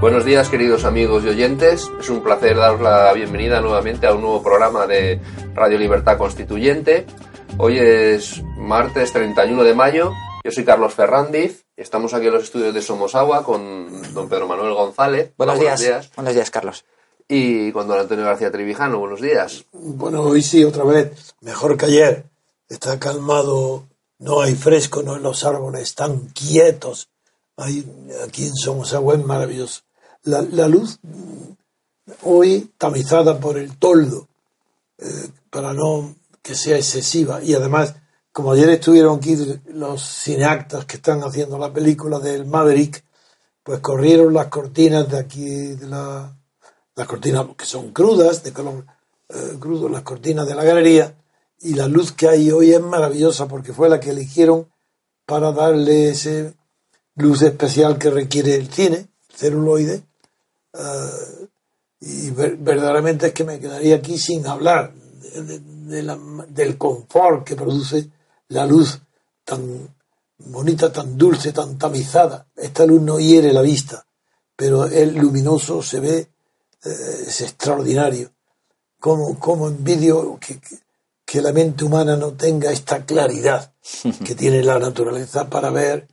Buenos días queridos amigos y oyentes, es un placer daros la bienvenida nuevamente a un nuevo programa de Radio Libertad Constituyente. Hoy es martes 31 de mayo, yo soy Carlos Ferrandiz, estamos aquí en los estudios de Somos Agua con don Pedro Manuel González. Buenos, días. Buenos días, Carlos. Y con don Antonio García Trivijano, buenos días. Bueno, hoy sí, otra vez, mejor que ayer. Está calmado, no hay fresco, no en los árboles, están quietos. Hay, aquí en Somos Agua es maravilloso la, luz hoy tamizada por el toldo, eh, para no que sea excesiva. Y además, como ayer estuvieron aquí los cineactas que están haciendo la película del Maverick, pues corrieron las cortinas de aquí, de la, las cortinas que son crudas, de color eh, crudo, las cortinas de la galería, y la luz que hay hoy es maravillosa porque fue la que eligieron para darle ese luz especial que requiere el cine, celuloide, eh, y verdaderamente es que me quedaría aquí sin hablar del confort que produce la luz tan bonita, tan dulce, tan tamizada. Esta luz no hiere la vista, pero es luminoso, se ve, eh, es extraordinario. Como, como envidio que, que, la mente humana no tenga esta claridad que tiene la naturaleza para ver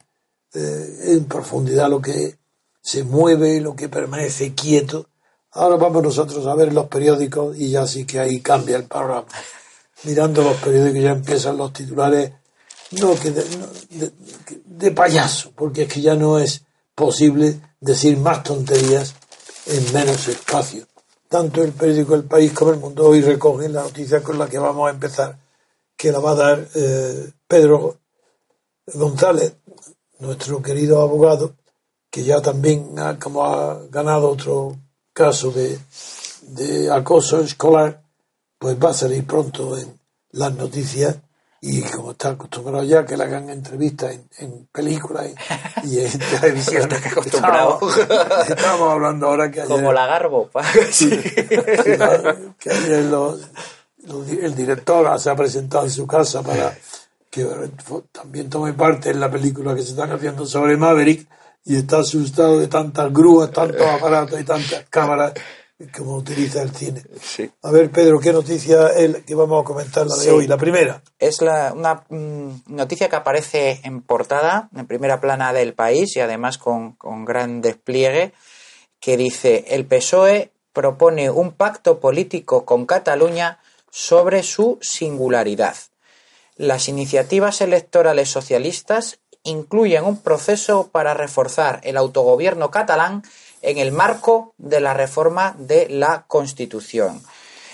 eh, en profundidad lo que se mueve, lo que permanece quieto. Ahora vamos nosotros a ver los periódicos y ya sí que ahí cambia el panorama. Mirando los periódicos ya empiezan los titulares, no que de, payaso, porque es que ya no es posible decir más tonterías en menos espacio. Tanto el periódico El País como El Mundo hoy recogen la noticia con la que vamos a empezar, que la va a dar eh, Pedro González, nuestro querido abogado, que ya también ha, como ha ganado otro caso de, de acoso escolar, pues va a salir pronto en las noticias y como está acostumbrado ya que le hagan entrevistas en, en películas y, en televisión. acostumbrado. Estamos, hablando ahora que Como la Garbo. sí, que ayer el director se ha presentado en su casa para que también tome parte en la película que se están haciendo sobre Maverick y está asustado de tantas grúas, tantos aparatos y tantas cámaras como utiliza el cine. A ver, Pedro, ¿qué noticia es que vamos a comentar la de hoy? La primera. Es la, una mm, noticia que aparece en portada, en primera plana del país y además con, con gran despliegue, que dice, el PSOE propone un pacto político con Cataluña sobre su singularidad. Las iniciativas electorales socialistas incluyen un proceso para reforzar el autogobierno catalán en el marco de la reforma de la Constitución.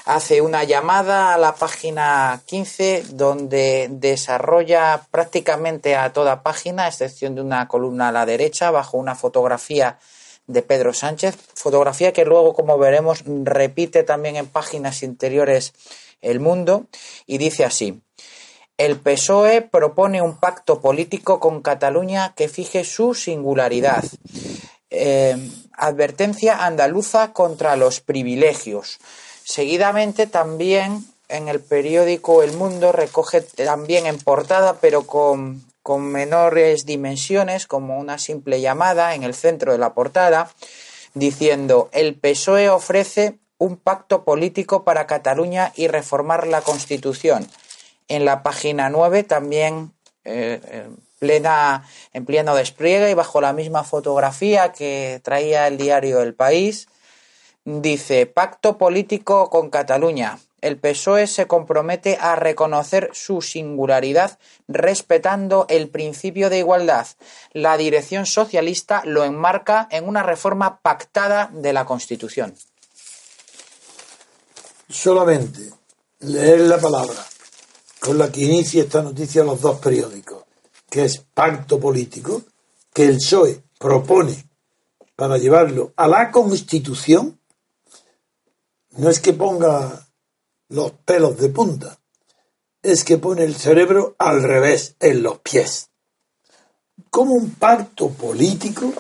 Hace una llamada a la página 15 donde desarrolla prácticamente a toda página, a excepción de una columna a la derecha, bajo una fotografía de Pedro Sánchez, fotografía que luego, como veremos, repite también en páginas interiores El Mundo y dice así. El PSOE propone un pacto político con Cataluña que fije su singularidad. Eh, advertencia andaluza contra los privilegios. Seguidamente también en el periódico El Mundo recoge también en portada, pero con, con menores dimensiones, como una simple llamada en el centro de la portada, diciendo el PSOE ofrece un pacto político para Cataluña y reformar la Constitución. En la página 9 también eh, plena, en pleno despliegue y bajo la misma fotografía que traía el diario El País, dice Pacto político con Cataluña. El PSOE se compromete a reconocer su singularidad respetando el principio de igualdad. La dirección socialista lo enmarca en una reforma pactada de la Constitución. Solamente leer la palabra con la que inicia esta noticia los dos periódicos que es pacto político, que el PSOE propone para llevarlo a la Constitución, no es que ponga los pelos de punta, es que pone el cerebro al revés, en los pies. Como un pacto político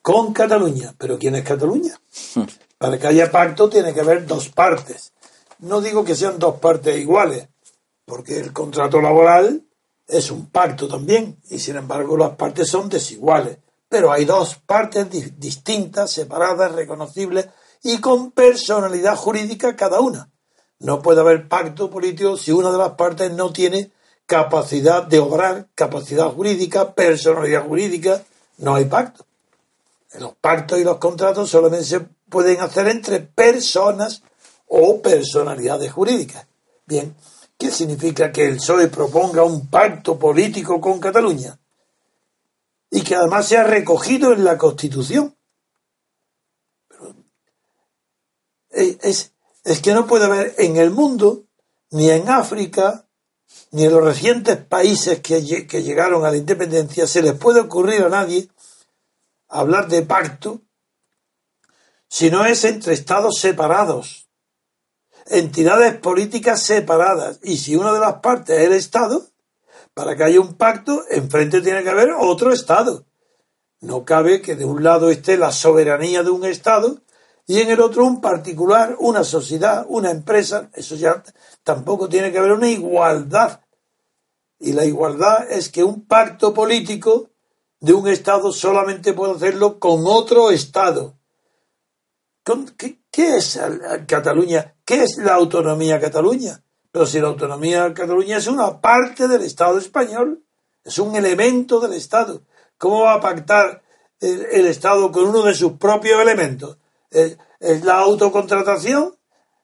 con Cataluña. ¿Pero quién es Cataluña? Para que haya pacto tiene que haber dos partes. No digo que sean dos partes iguales, porque el contrato laboral es un pacto también, y sin embargo las partes son desiguales. Pero hay dos partes distintas, separadas, reconocibles y con personalidad jurídica cada una. No puede haber pacto político si una de las partes no tiene capacidad de obrar, capacidad jurídica, personalidad jurídica. No hay pacto. Los pactos y los contratos solamente se pueden hacer entre personas o personalidades jurídicas. Bien, ¿Qué significa que el PSOE proponga un pacto político con Cataluña? Y que además sea recogido en la Constitución. es, es que no puede haber en el mundo, ni en África, ni en los recientes países que llegaron a la independencia, se les puede ocurrir a nadie hablar de pacto si no es entre estados separados entidades políticas separadas. Y si una de las partes es el Estado, para que haya un pacto, enfrente tiene que haber otro Estado. No cabe que de un lado esté la soberanía de un Estado y en el otro un particular, una sociedad, una empresa. Eso ya tampoco tiene que haber una igualdad. Y la igualdad es que un pacto político de un Estado solamente puede hacerlo con otro Estado. ¿Qué, ¿Qué es Cataluña? ¿Qué es la autonomía Cataluña? Pero si la autonomía Cataluña es una parte del Estado español, es un elemento del Estado. ¿Cómo va a pactar el, Estado con uno de sus propios elementos? ¿Es, la autocontratación?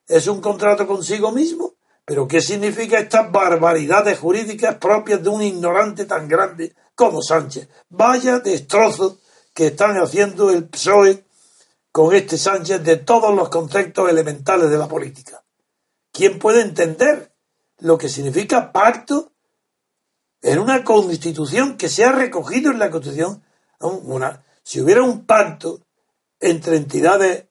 ¿Es un contrato consigo mismo? ¿Pero qué significa estas barbaridades jurídicas propias de un ignorante tan grande como Sánchez? Vaya destrozo que están haciendo el PSOE con este Sánchez de todos los conceptos elementales de la política. ¿Quién puede entender lo que significa pacto en una constitución que se ha recogido en la constitución? Una, si hubiera un pacto entre entidades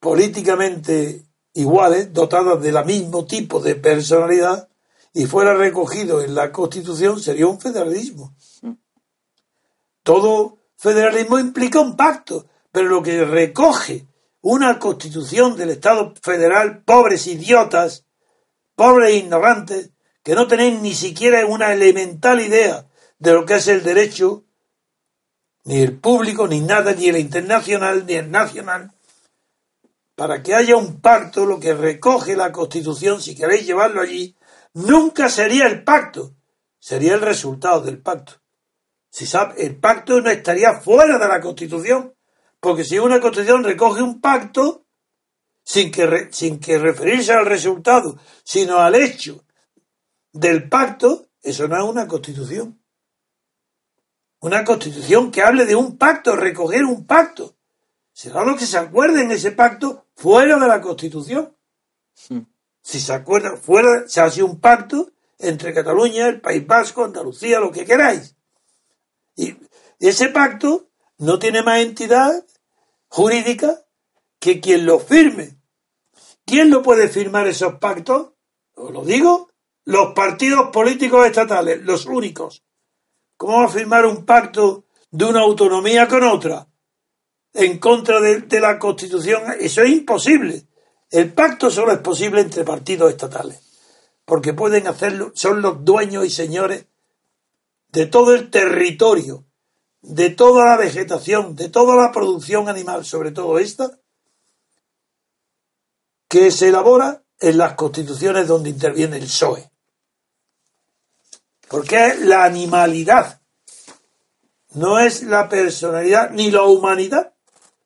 políticamente iguales, dotadas del mismo tipo de personalidad, y fuera recogido en la Constitución, sería un federalismo. Mm. Todo federalismo implica un pacto pero lo que recoge una constitución del Estado federal, pobres idiotas, pobres ignorantes, que no tenéis ni siquiera una elemental idea de lo que es el derecho, ni el público, ni nada, ni el internacional, ni el nacional, para que haya un pacto, lo que recoge la Constitución, si queréis llevarlo allí, nunca sería el pacto, sería el resultado del pacto. Si sabe, el pacto no estaría fuera de la Constitución, porque si una constitución recoge un pacto, sin que, sin que referirse al resultado, sino al hecho del pacto, eso no es una constitución. Una constitución que hable de un pacto, recoger un pacto. Será lo que se acuerde en ese pacto fuera de la constitución. Hmm. Si se acuerda, fuera, se hace un pacto entre Cataluña, el País Vasco, Andalucía, lo que queráis. Y ese pacto no tiene más entidad jurídica que quien lo firme. ¿Quién lo puede firmar esos pactos? Os lo digo, los partidos políticos estatales, los únicos. ¿Cómo va a firmar un pacto de una autonomía con otra en contra de, de la Constitución? Eso es imposible. El pacto solo es posible entre partidos estatales, porque pueden hacerlo, son los dueños y señores de todo el territorio de toda la vegetación, de toda la producción animal, sobre todo esta, que se elabora en las constituciones donde interviene el PSOE. Porque es la animalidad, no es la personalidad ni la humanidad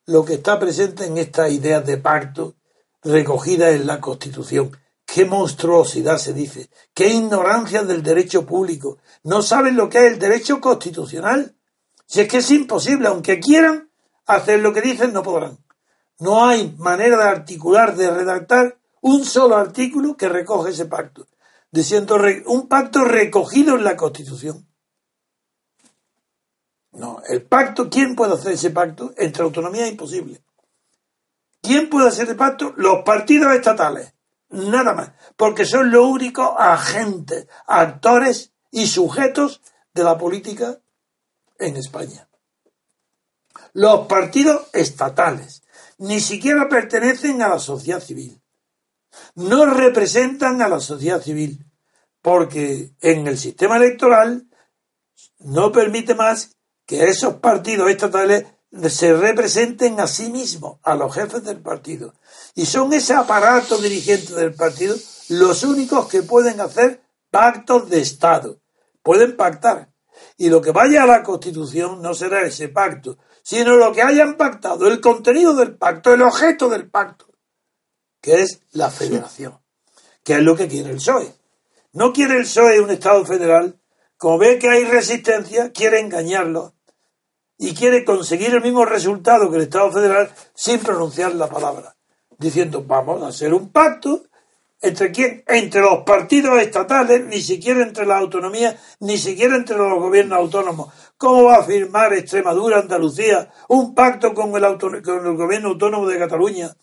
lo que está presente en estas ideas de pacto recogidas en la Constitución. Qué monstruosidad se dice, qué ignorancia del derecho público. No saben lo que es el derecho constitucional. Si es que es imposible, aunque quieran hacer lo que dicen, no podrán. No hay manera de articular, de redactar un solo artículo que recoge ese pacto, diciendo un pacto recogido en la Constitución. No, el pacto, ¿quién puede hacer ese pacto? Entre autonomía es imposible. ¿Quién puede hacer el pacto? Los partidos estatales. Nada más. Porque son los únicos agentes, actores y sujetos de la política en España. Los partidos estatales ni siquiera pertenecen a la sociedad civil. No representan a la sociedad civil. Porque en el sistema electoral no permite más que esos partidos estatales se representen a sí mismos, a los jefes del partido. Y son ese aparato dirigente del partido los únicos que pueden hacer pactos de Estado. Pueden pactar. Y lo que vaya a la Constitución no será ese pacto, sino lo que hayan pactado, el contenido del pacto, el objeto del pacto, que es la federación, que es lo que quiere el PSOE. No quiere el PSOE un Estado federal, como ve que hay resistencia, quiere engañarlo y quiere conseguir el mismo resultado que el Estado federal sin pronunciar la palabra, diciendo vamos a hacer un pacto entre quién, entre los partidos estatales, ni siquiera entre las autonomías, ni siquiera entre los gobiernos autónomos. ¿Cómo va a firmar Extremadura, Andalucía, un pacto con el, con el gobierno autónomo de Cataluña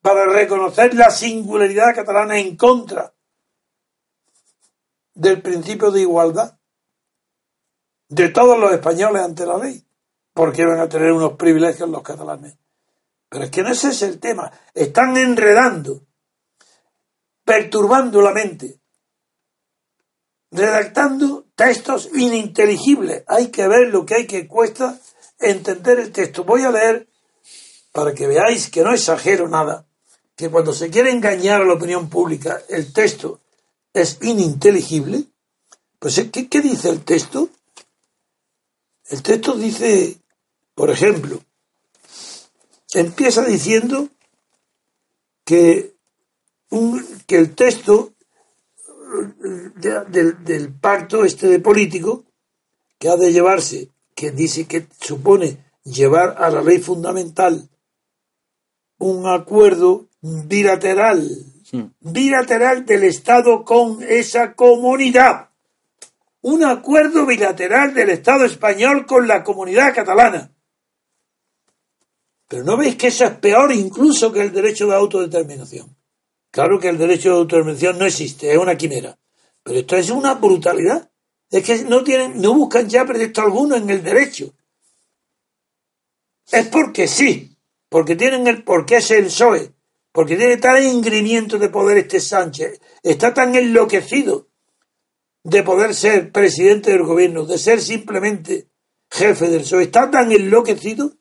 para reconocer la singularidad catalana en contra del principio de igualdad de todos los españoles ante la ley? porque van a tener unos privilegios los catalanes. Pero es que no ese es el tema. Están enredando, perturbando la mente, redactando textos ininteligibles. Hay que ver lo que hay que cuesta entender el texto. Voy a leer para que veáis que no exagero nada, que cuando se quiere engañar a la opinión pública el texto es ininteligible. Pues, ¿qué, qué dice el texto? El texto dice por ejemplo, empieza diciendo que, que el texto del pacto este de político que ha de llevarse, que dice que supone llevar a la ley fundamental un acuerdo bilateral, bilateral del Estado con esa comunidad. Un acuerdo bilateral del Estado español con la comunidad catalana. Pero ¿no veis que eso es peor incluso que el derecho de autodeterminación? Claro que el derecho de autodeterminación no existe, es una quimera. Pero esto es una brutalidad. Es que no tienen, no buscan ya pretexto alguno en el derecho. Es porque sí, porque tienen el, porque es el PSOE, porque tiene tal ingrimiento de poder este Sánchez, está tan enloquecido de poder ser presidente del gobierno, de ser simplemente jefe del PSOE, está tan enloquecido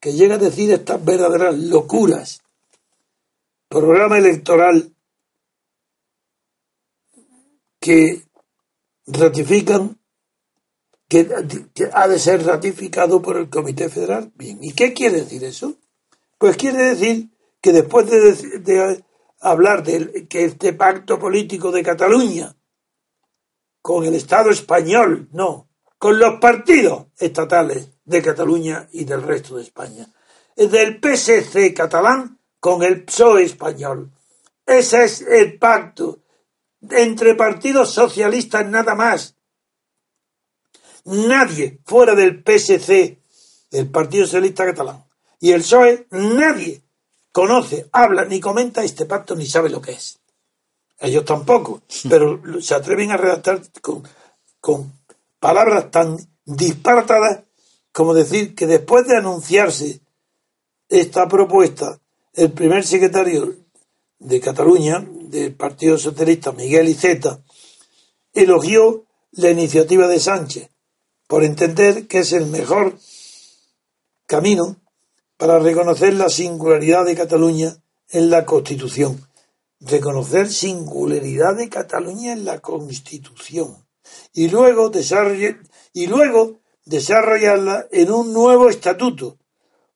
que llega a decir estas verdaderas locuras. Programa electoral que ratifican que, ha de ser ratificado por el Comité Federal. Bien, ¿y qué quiere decir eso? Pues quiere decir que después de, hablar de que este pacto político de Cataluña con el Estado español, no, con los partidos estatales de Cataluña y del resto de España. Del PSC catalán con el PSOE español. Ese es el pacto entre partidos socialistas nada más. Nadie fuera del PSC, el Partido Socialista Catalán, y el PSOE, nadie conoce, habla ni comenta este pacto ni sabe lo que es. Ellos tampoco, pero se atreven a redactar con, con palabras tan disparatadas como decir que después de anunciarse esta propuesta, el primer secretario de Cataluña, del Partido Socialista, Miguel Iceta, elogió la iniciativa de Sánchez por entender que es el mejor camino para reconocer la singularidad de Cataluña en la Constitución. Reconocer singularidad de Cataluña en la Constitución. Y luego, y luego desarrollarla en un nuevo estatuto.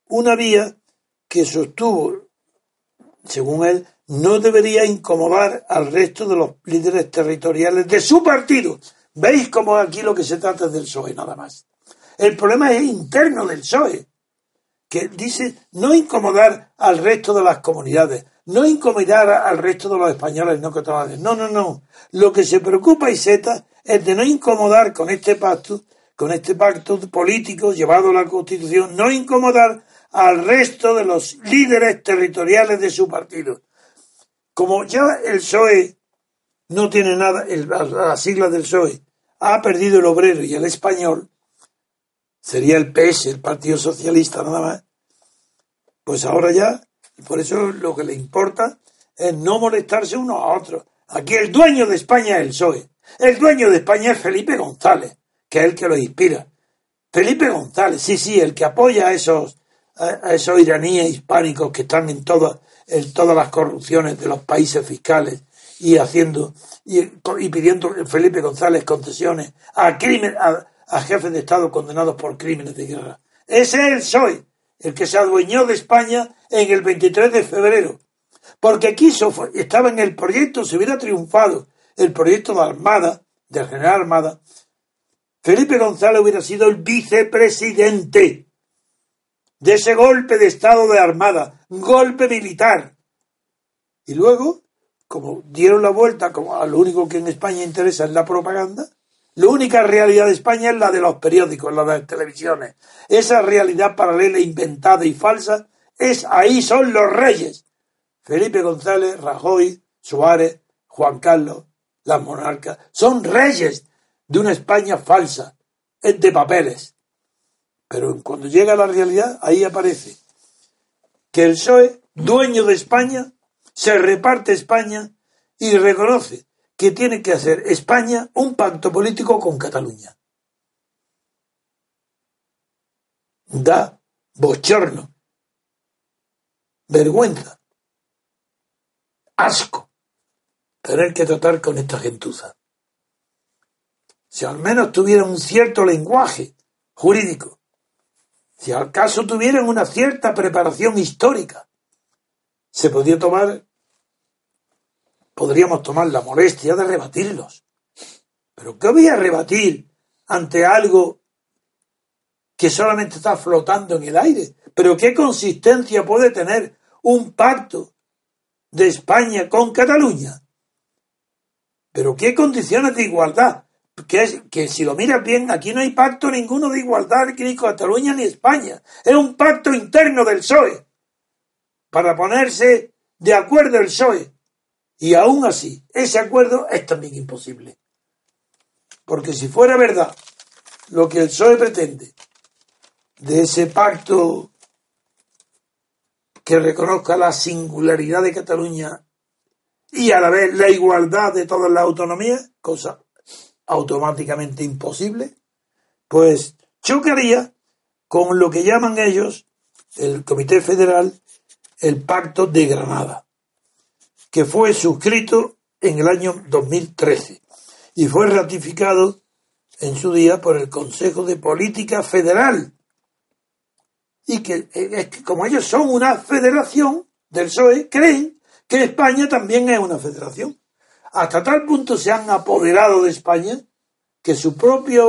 Una vía que sostuvo, según él, no debería incomodar al resto de los líderes territoriales de su partido. ¿Veis cómo aquí lo que se trata es del PSOE nada más? El problema es interno del PSOE, que dice no incomodar al resto de las comunidades, no incomodar al resto de los españoles no catalanes. No, no, no. Lo que se preocupa Iseta es de no incomodar con este pacto, con este pacto político llevado a la Constitución, no incomodar al resto de los líderes territoriales de su partido. Como ya el PSOE no tiene nada, el, las siglas del PSOE ha perdido el obrero y el español, sería el PS, el Partido Socialista nada más, pues ahora ya, por eso lo que le importa es no molestarse unos a otros. Aquí el dueño de España es el PSOE. El dueño de España es Felipe González, que es el que lo inspira. Felipe González, sí, sí, el que apoya a esos, a esos iraníes hispánicos que están en todas en todas las corrupciones de los países fiscales y haciendo y, pidiendo Felipe González concesiones a crimen, a, jefes de Estado condenados por crímenes de guerra. Ese es el PSOE, el que se adueñó de España en el 23 de febrero, porque quiso, estaba en el proyecto, se hubiera triunfado el proyecto de Armada, del general Armada, Felipe González hubiera sido el vicepresidente de ese golpe de estado de armada, golpe militar. Y luego, como dieron la vuelta, como a lo único que en España interesa es la propaganda, la única realidad de España es la de los periódicos, la de las televisiones. Esa realidad paralela, inventada y falsa, es ahí son los reyes. Felipe González, Rajoy, Suárez, Juan Carlos, las monarcas, son reyes de una España falsa, de papeles. Pero cuando llega a la realidad, ahí aparece que el PSOE, dueño de España, se reparte España y reconoce que tiene que hacer España un pacto político con Cataluña. Da bochorno, vergüenza, asco tener que tratar con esta gentuza. Si al menos tuviera un cierto lenguaje jurídico, si al caso tuvieran una cierta preparación histórica, se podría tomar, podríamos tomar la molestia de rebatirlos. Pero ¿qué voy a rebatir ante algo que solamente está flotando en el aire? ¿Pero qué consistencia puede tener un pacto de España con Cataluña? ¿Pero qué condiciones de igualdad? Que, que si lo miras bien, aquí no hay pacto ninguno de igualdad ni Cataluña ni España. Es un pacto interno del PSOE para ponerse de acuerdo el PSOE. Y aún así, ese acuerdo es también imposible. Porque si fuera verdad lo que el PSOE pretende de ese pacto que reconozca la singularidad de Cataluña y a la vez la igualdad de todas las autonomías, cosa automáticamente imposible, pues chocaría con lo que llaman ellos, el Comité Federal, el Pacto de Granada, que fue suscrito en el año 2013 y fue ratificado en su día por el Consejo de Política Federal. Y que, es que como ellos son una federación del PSOE, creen que España también es una federación. Hasta tal punto se han apoderado de España que su propia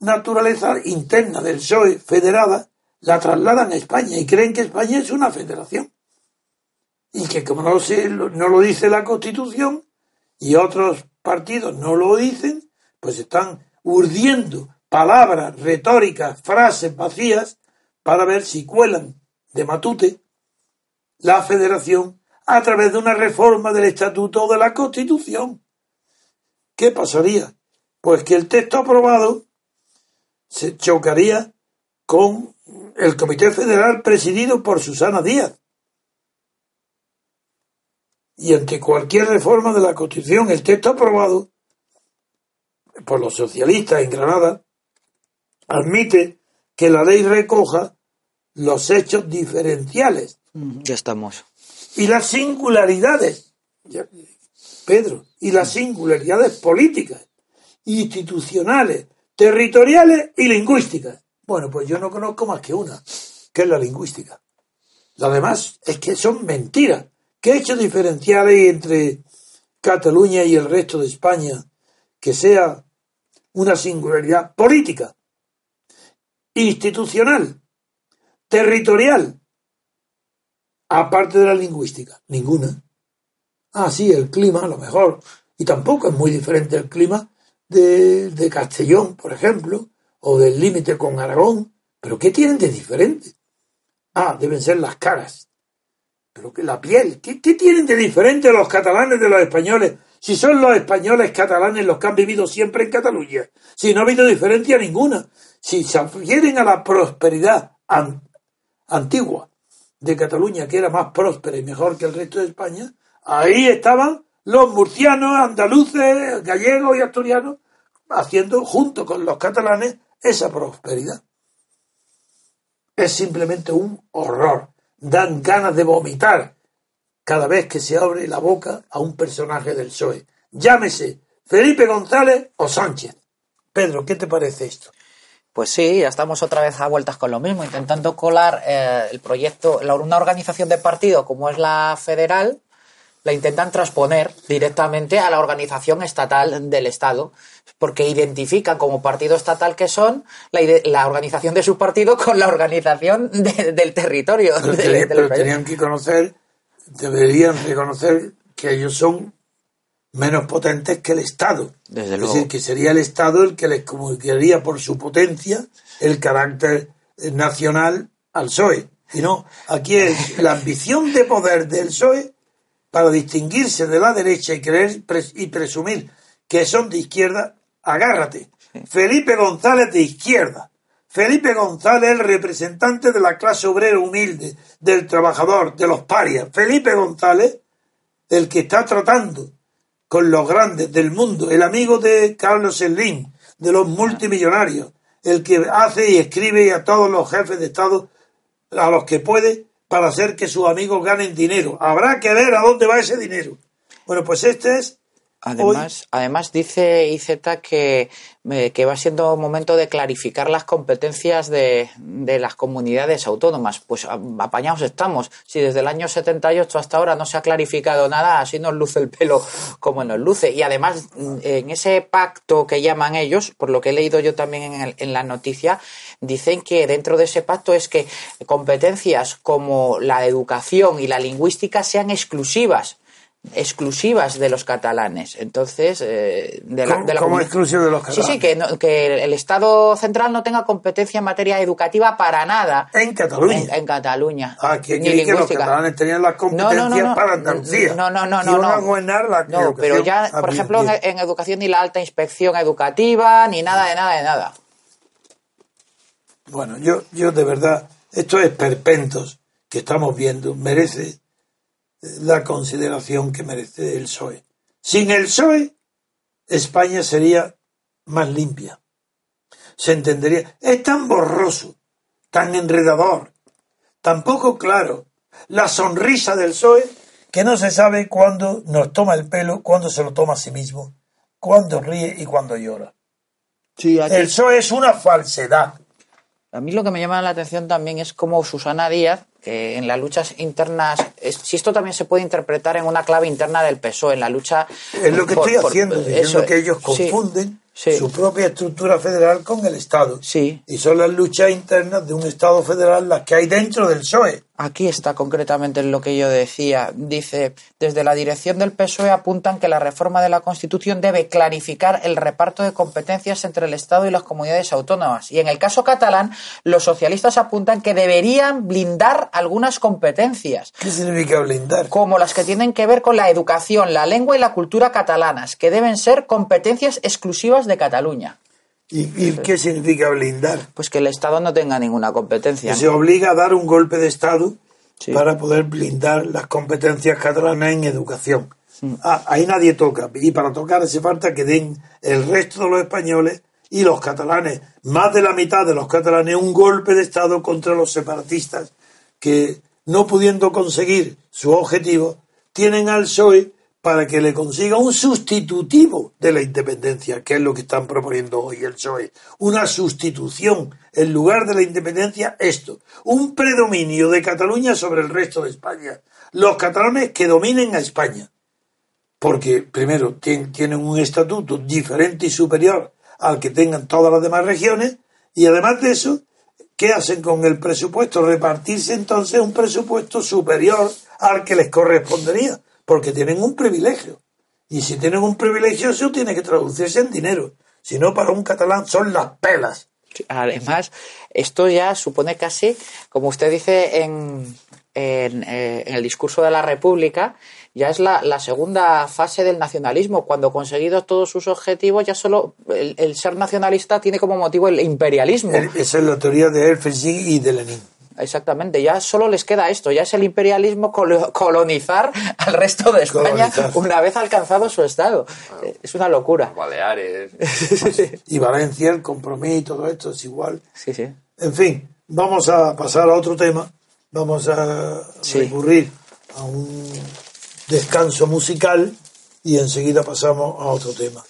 naturaleza interna del PSOE federada la trasladan a España y creen que España es una federación. Y que como no, no lo dice la Constitución y otros partidos no lo dicen, pues están urdiendo palabras retóricas, frases vacías para ver si cuelan de matute la federación a través de una reforma del estatuto de la Constitución. ¿Qué pasaría? Pues que el texto aprobado se chocaría con el Comité Federal presidido por Susana Díaz. Y ante cualquier reforma de la Constitución, el texto aprobado por los socialistas en Granada admite que la ley recoja los hechos diferenciales Ya estamos. Y las singularidades, Pedro, y las singularidades políticas, institucionales, territoriales y lingüísticas. Bueno, pues yo no conozco más que una, que es la lingüística. Lo demás es que son mentiras. ¿Qué hecho diferencial hay entre Cataluña y el resto de España que sea una singularidad política, institucional, territorial, aparte de la lingüística? Ninguna. Ah, sí, el clima, a lo mejor. Y tampoco es muy diferente el clima de, Castellón, por ejemplo, o del límite con Aragón. ¿Pero qué tienen de diferente? Ah, deben ser las caras. Pero que la piel, ¿qué, tienen de diferente los catalanes de los españoles? Si son los españoles catalanes los que han vivido siempre en Cataluña. Si no ha habido diferencia ninguna. Si se refieren a la prosperidad an- antigua de Cataluña, que era más próspera y mejor que el resto de España, ahí estaban los murcianos, andaluces, gallegos y asturianos haciendo junto con los catalanes esa prosperidad. Es simplemente un horror. Dan ganas de vomitar cada vez que se abre la boca a un personaje del PSOE. Llámese Felipe González o Sánchez. Pedro, ¿qué te parece esto? Pues sí, ya estamos otra vez a vueltas con lo mismo, intentando colar eh, el proyecto, la- una organización de partido como es la federal, la intentan transponer directamente a la organización estatal del Estado, porque identifican como partido estatal que son la, la organización de su partido con la organización de- del territorio. Pero, de- pero tenían que conocer, deberían reconocer que ellos son menos potentes que el Estado. Desde es decir, que sería el Estado el que les comunicaría por su potencia el carácter nacional al PSOE. Y no, aquí es la ambición de poder del PSOE para distinguirse de la derecha y creer y presumir que son de izquierda, agárrate. Felipe González de izquierda. Felipe González, el representante de la clase obrera humilde, del trabajador, de los parias. Felipe González, el que está tratando con los grandes del mundo, el amigo de Carlos Slim, de los multimillonarios, el que hace y escribe a todos los jefes de Estado a los que puede para hacer que sus amigos ganen dinero. Habrá que ver a dónde va ese dinero. Bueno, pues este es Además, además dice IZ que, eh, que va siendo momento de clarificar las competencias de, de las comunidades autónomas. Pues a- apañados estamos. Si desde el año 78 hasta ahora no se ha clarificado nada, así nos luce el pelo como nos luce. Y además, mm, en ese pacto que llaman ellos, por lo que he leído yo también en, el- en la noticia, dicen que dentro de ese pacto es que competencias como la educación y la lingüística sean exclusivas exclusivas de los catalanes. Entonces, eh, de la, ¿Cómo- de la cómo exclusivo de los Sí, catalanes? sí, que, no- que el Estado central no tenga competencia en materia educativa para nada. en Cataluña. En, en Cataluña. Ah, que Ni creí que los catalanes tenían las No, no, no, competencias no. para Andalucía. No, no, no, no. iban a no. gobernar la No, pero ya, por bien, ejemplo, en, bien. en educación ni la alta inspección educativa, ni nada de nada de nada. Bueno, yo, yo de verdad, estos esperpentos que estamos viendo merece la consideración que merece el PSOE. Sin el PSOE, España sería más limpia. Se entendería. Es tan borroso, tan enredador, tan poco claro. La sonrisa del PSOE que no se sabe cuándo nos toma el pelo, cuándo se lo toma a sí mismo, cuándo ríe y cuándo llora. Sí, aquí- El PSOE es una falsedad. A mí lo que me llama la atención también es cómo Susana Díaz, que en las luchas internas, es- si esto también se puede interpretar en una clave interna del PSOE, en la lucha... Es lo que por- estoy por- haciendo, diciendo eso, que ellos confunden sí. su propia estructura federal con el Estado. Sí. Y son las luchas internas de un Estado federal las que hay dentro del PSOE. Aquí está concretamente en lo que yo decía. Dice, desde la dirección del PSOE apuntan que la reforma de la Constitución debe clarificar el reparto de competencias entre el Estado y las comunidades autónomas. Y en el caso catalán, los socialistas apuntan que deberían blindar algunas competencias, ¿Qué significa blindar? como las que tienen que ver con la educación, la lengua y la cultura catalanas, que deben ser competencias exclusivas de Cataluña. ¿Y, y qué significa blindar? Pues que el Estado no tenga ninguna competencia. Que se obliga a dar un golpe de Estado Sí. para poder blindar las competencias catalanas en educación. Ah, ahí nadie toca. Y para tocar hace falta que den el resto de los españoles y los catalanes, más de la mitad de los catalanes, un golpe de Estado contra los separatistas que no pudiendo conseguir su objetivo, tienen al PSOE para que le consiga un sustitutivo de la independencia, que es lo que están proponiendo hoy el PSOE. Una sustitución, en lugar de la independencia, esto. Un predominio de Cataluña sobre el resto de España. Los catalanes que dominen a España. Porque, primero, tienen un estatuto diferente y superior al que tengan todas las demás regiones, y además de eso, ¿qué hacen con el presupuesto? Repartirse entonces un presupuesto superior al que les correspondería, porque tienen un privilegio. Y si tienen un privilegio, eso tiene que traducirse en dinero. Si no, para un catalán son las pelas. Además, esto ya supone casi, como usted dice en, en, eh, en el discurso de la República, ya es la, la, segunda fase del nacionalismo. Cuando conseguidos todos sus objetivos, ya solo el, el ser nacionalista tiene como motivo el imperialismo. esa es la teoría de Helsinki y de Lenin. Exactamente, ya solo les queda esto, ya es el imperialismo colonizar al resto de España colonizar. una vez alcanzado su estado. Es una locura. Baleares. y Valencia, el compromiso y todo esto es igual. Sí, sí. En fin, vamos a pasar a otro tema. Vamos a sí. recurrir a un descanso musical y enseguida pasamos a otro tema.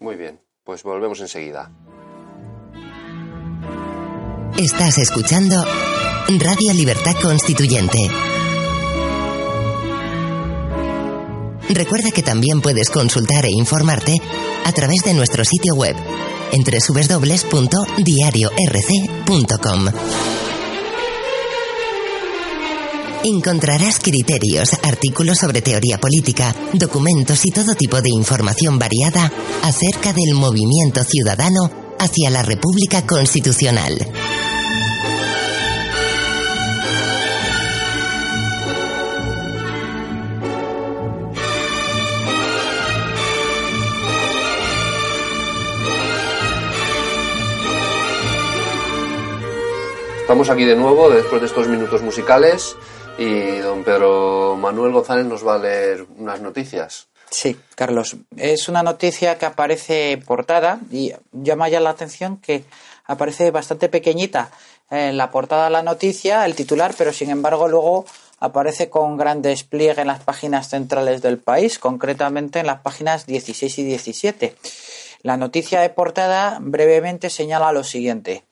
Muy bien, pues volvemos enseguida. Estás escuchando Radio Libertad Constituyente. Recuerda que también puedes consultar e informarte a través de nuestro sitio web en www.diariorc.com. Encontrarás criterios, artículos sobre teoría política, documentos y todo tipo de información variada acerca del movimiento ciudadano hacia la República Constitucional. Estamos aquí de nuevo después de estos minutos musicales y don Pedro Manuel González nos va a leer unas noticias. Sí, Carlos. Es una noticia que aparece portada y llama ya la atención que aparece bastante pequeñita en la portada de la noticia, el titular, pero sin embargo luego aparece con gran despliegue en las páginas centrales del país, concretamente en las páginas 16 y 17. La noticia de portada brevemente señala lo siguiente.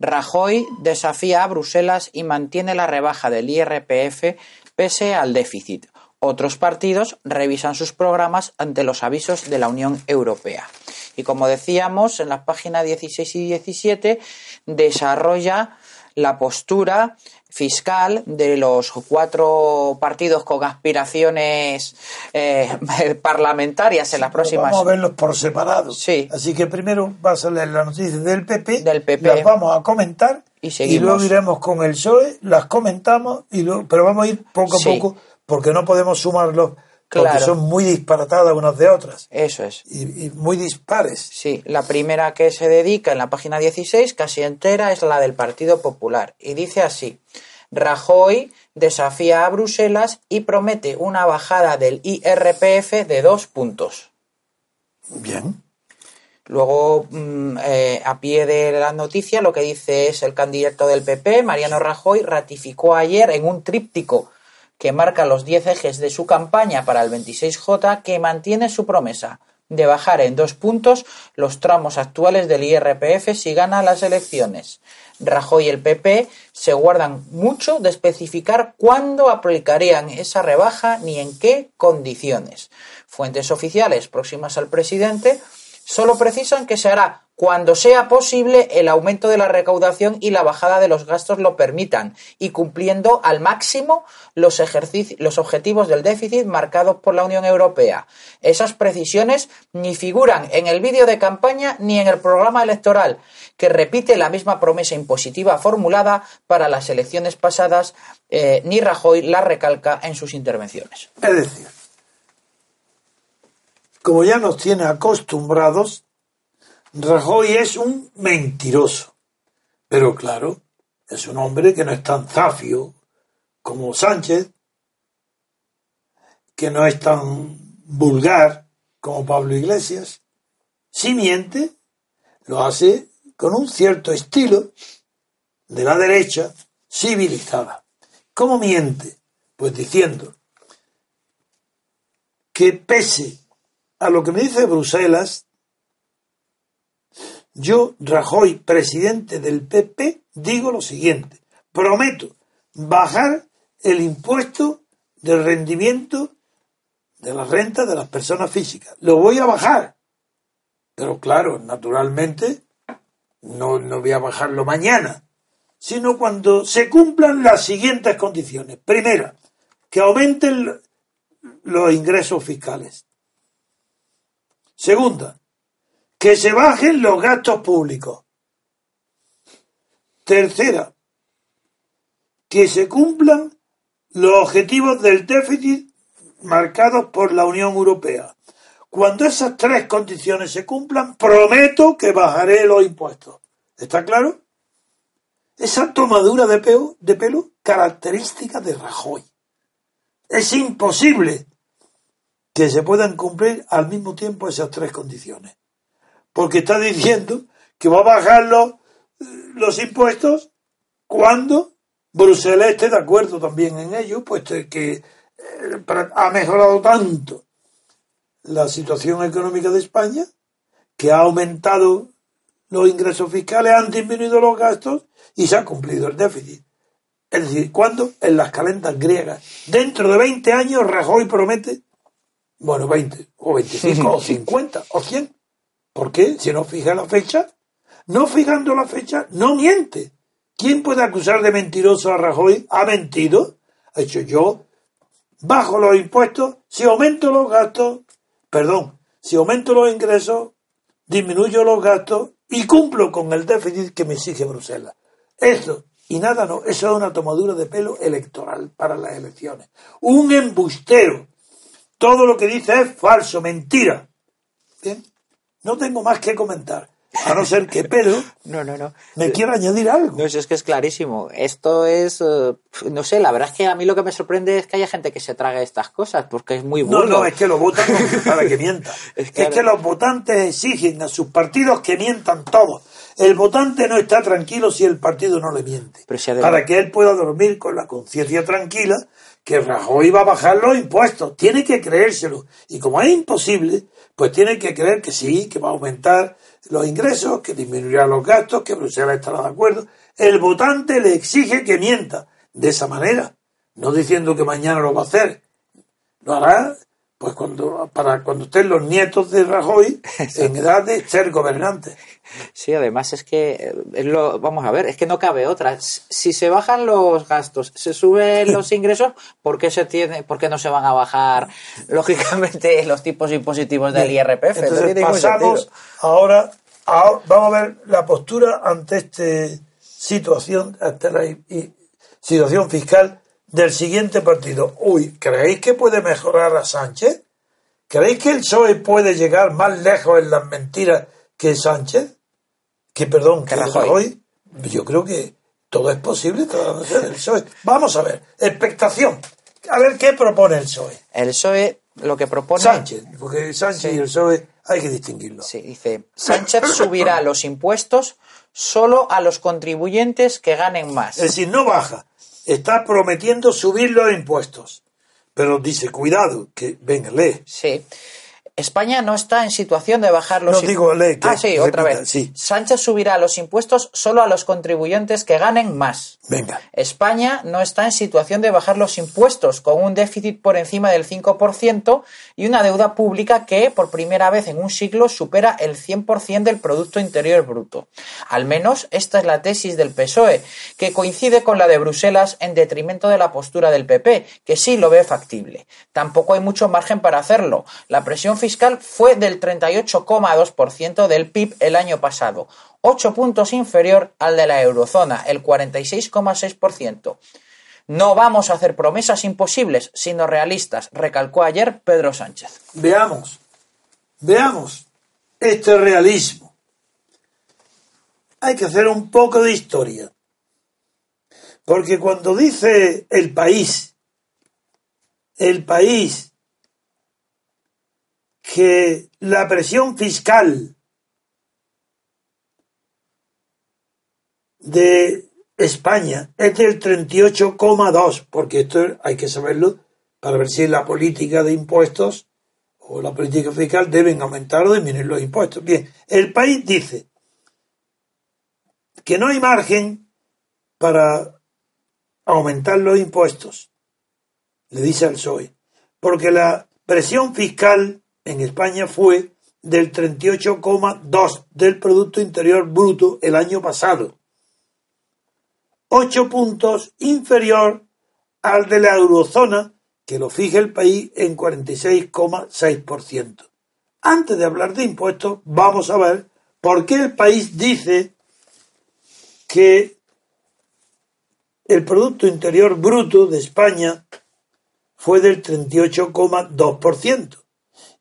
Rajoy desafía a Bruselas y mantiene la rebaja del IRPF pese al déficit. Otros partidos revisan sus programas ante los avisos de la Unión Europea. Y como decíamos, en las páginas 16 y 17 desarrolla la postura fiscal de los cuatro partidos con aspiraciones eh, parlamentarias en las próximas. Vamos a verlos por separado. Sí. Así que primero vas a leer las noticias del PP, del PP. las vamos a comentar y, seguimos. y luego iremos con el PSOE, las comentamos, y luego, pero vamos a ir poco a Sí. poco porque no podemos sumarlos porque Claro. son muy disparatadas unas de otras Eso es. y, y muy dispares. Sí, la primera que se dedica en la página 16, casi entera, es la del Partido Popular. Y dice así, Rajoy desafía a Bruselas y promete una bajada del IRPF de dos puntos. Bien. Luego, mm, eh, a pie de la noticia, lo que dice es el candidato del PP, Mariano Rajoy, ratificó ayer en un tríptico que marca los 10 ejes de su campaña para el 26J que mantiene su promesa de bajar en dos puntos los tramos actuales del IRPF si gana las elecciones. Rajoy y el PP se guardan mucho de especificar cuándo aplicarían esa rebaja ni en qué condiciones. Fuentes oficiales próximas al presidente solo precisan que se hará cuando sea posible el aumento de la recaudación y la bajada de los gastos lo permitan, y cumpliendo al máximo los, los objetivos del déficit marcados por la Unión Europea. Esas precisiones ni figuran en el vídeo de campaña ni en el programa electoral, que repite la misma promesa impositiva formulada para las elecciones pasadas, eh, ni Rajoy la recalca en sus intervenciones. Es decir, como ya nos tiene acostumbrados, Rajoy es un mentiroso. Pero claro, es un hombre que no es tan zafio como Sánchez, que no es tan vulgar como Pablo Iglesias. Si miente, lo hace con un cierto estilo de la derecha civilizada. ¿Cómo miente? Pues diciendo que pese a lo que me dice Bruselas, yo, Rajoy, presidente del PP, digo lo siguiente. Prometo bajar el impuesto del rendimiento de la renta de las personas físicas. Lo voy a bajar. Pero claro, naturalmente, no, no voy a bajarlo mañana, sino cuando se cumplan las siguientes condiciones. Primera, que aumenten los ingresos fiscales. Segunda, que se bajen los gastos públicos. Tercera, que se cumplan los objetivos del déficit marcados por la Unión Europea. Cuando esas tres condiciones se cumplan, prometo que bajaré los impuestos. ¿Está claro? Esa tomadura de pelo, de pelo característica de Rajoy. Es imposible que se puedan cumplir al mismo tiempo esas tres condiciones. Porque está diciendo que va a bajar los, los impuestos cuando Bruselas esté de acuerdo también en ello, puesto que eh, ha mejorado tanto la situación económica de España, que ha aumentado los ingresos fiscales, han disminuido los gastos y se ha cumplido el déficit. Es decir, ¿cuándo? En las calendas griegas. Dentro de 20 años Rajoy promete, bueno, 20, o 25, o 50, o 100. ¿Por qué? Si no fija la fecha, no fijando la fecha, no miente. ¿Quién puede acusar de mentiroso a Rajoy? ¿Ha mentido? Ha hecho yo. Bajo los impuestos, si aumento los gastos, perdón, si aumento los ingresos, disminuyo los gastos y cumplo con el déficit que me exige Bruselas. Eso y nada no, eso es una tomadura de pelo electoral para las elecciones. Un embustero. Todo lo que dice es falso, mentira. Bien, no tengo más que comentar. A no ser que Pedro no, no, no. me quiera añadir algo. No, es que es clarísimo. Esto es, eh, no sé, la verdad es que a mí lo que me sorprende es que haya gente que se traga estas cosas, porque es muy burdo. No, no, es que los votan para que mientan. es, que, es que los votantes exigen a sus partidos que mientan todos. El votante no está tranquilo si el partido no le miente. Para que él pueda dormir con la conciencia tranquila que Rajoy va a bajar los impuestos. Tiene que creérselo. Y como es imposible, pues tiene que creer que sí, que va a aumentar los ingresos, que disminuirá los gastos, que Bruselas estará de acuerdo. El votante le exige que mienta de esa manera, no diciendo que mañana lo va a hacer. Lo hará pues cuando para cuando estén los nietos de Rajoy en edad de ser gobernantes. Sí, además es que es lo, vamos a ver, es que no cabe otra. Si se bajan los gastos, se suben los ingresos, ¿por qué se tiene, por qué no se van a bajar lógicamente los tipos impositivos del IRPF? Entonces pasamos ahora, vamos a ver la postura ante esta situación, ante la situación fiscal del siguiente partido. Uy, ¿creéis que puede mejorar a Sánchez? ¿Creéis que el PSOE puede llegar más lejos en las mentiras que Sánchez? Que, perdón, que Rajoy. Yo creo que todo es posible el PSOE. Vamos a ver, expectación. A ver qué propone el PSOE. El PSOE lo que propone. Sánchez, porque Sánchez y el PSOE hay que distinguirlo. Sí, dice: Sánchez subirá los impuestos solo a los contribuyentes que ganen más. Es decir, no baja está prometiendo subir los impuestos. Pero dice, cuidado, que venga, lee. Sí. España no está en situación de bajar los impuestos. No digo, ah, sí, otra vez. Sánchez subirá los impuestos solo a los contribuyentes que ganen más. Venga. España no está en situación de bajar los impuestos con un déficit por encima del 5% y una deuda pública que, por primera vez en un siglo, supera el 100% del Producto Interior Bruto. Al menos esta es la tesis del PSOE, que coincide con la de Bruselas en detrimento de la postura del PP, que sí lo ve factible. Tampoco hay mucho margen para hacerlo. La presión fiscal fue del 38,2% del PIB el año pasado, 8 puntos inferior al de la eurozona, el 46,6%. No vamos a hacer promesas imposibles, sino realistas, recalcó ayer Pedro Sánchez. Veamos, veamos este realismo. Hay que hacer un poco de historia. Porque cuando dice el país, el país, que la presión fiscal de España es del 38,2, porque esto hay que saberlo para ver si la política de impuestos o la política fiscal deben aumentar o disminuir los impuestos. Bien, el país dice que no hay margen para aumentar los impuestos, le dice al PSOE, porque la presión fiscal en España fue del 38,2 del Producto Interior Bruto el año pasado, ocho puntos inferior al de la eurozona, que lo fija el país en 46,6%. Antes de hablar de impuestos, vamos a ver por qué el país dice que el Producto Interior Bruto de España fue del 38,2%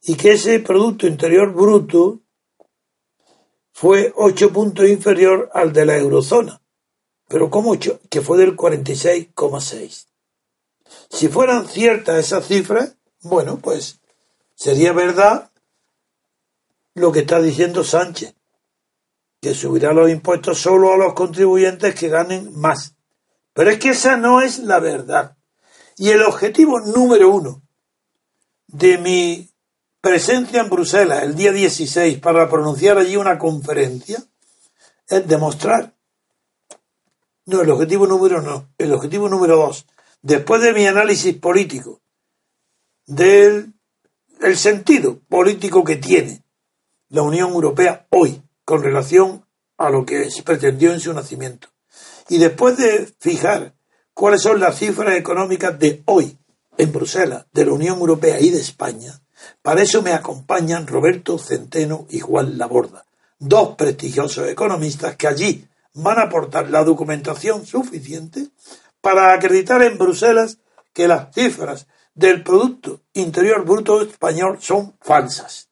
y que ese Producto Interior Bruto fue 8 puntos inferior al de la eurozona, pero como que fue del 46,6. Si fueran ciertas esas cifras, bueno, pues sería verdad lo que está diciendo Sánchez, que subirá los impuestos solo a los contribuyentes que ganen más. Pero es que esa no es la verdad. Y el objetivo número uno de mi presencia en Bruselas el día 16 para pronunciar allí una conferencia es demostrar. No, el objetivo número no. El objetivo número dos. Después de mi análisis político del el sentido político que tiene la Unión Europea hoy con relación a lo que se pretendió en su nacimiento. Y después de fijar cuáles son las cifras económicas de hoy en Bruselas, de la Unión Europea y de España, para eso me acompañan Roberto Centeno y Juan Laborda, dos prestigiosos economistas que allí van a aportar la documentación suficiente para acreditar en Bruselas que las cifras del Producto Interior Bruto español son falsas.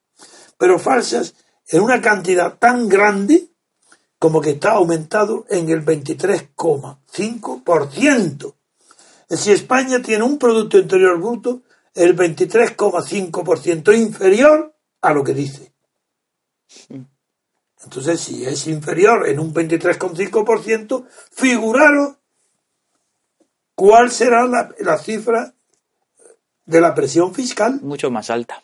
Pero falsas en una cantidad tan grande como que está aumentado en el 23,5%. Si España tiene un Producto Interior Bruto el 23,5% inferior a lo que dice. Entonces, si es inferior en un 23,5%, figuraros cuál será la, la, cifra de la presión fiscal. Mucho más alta.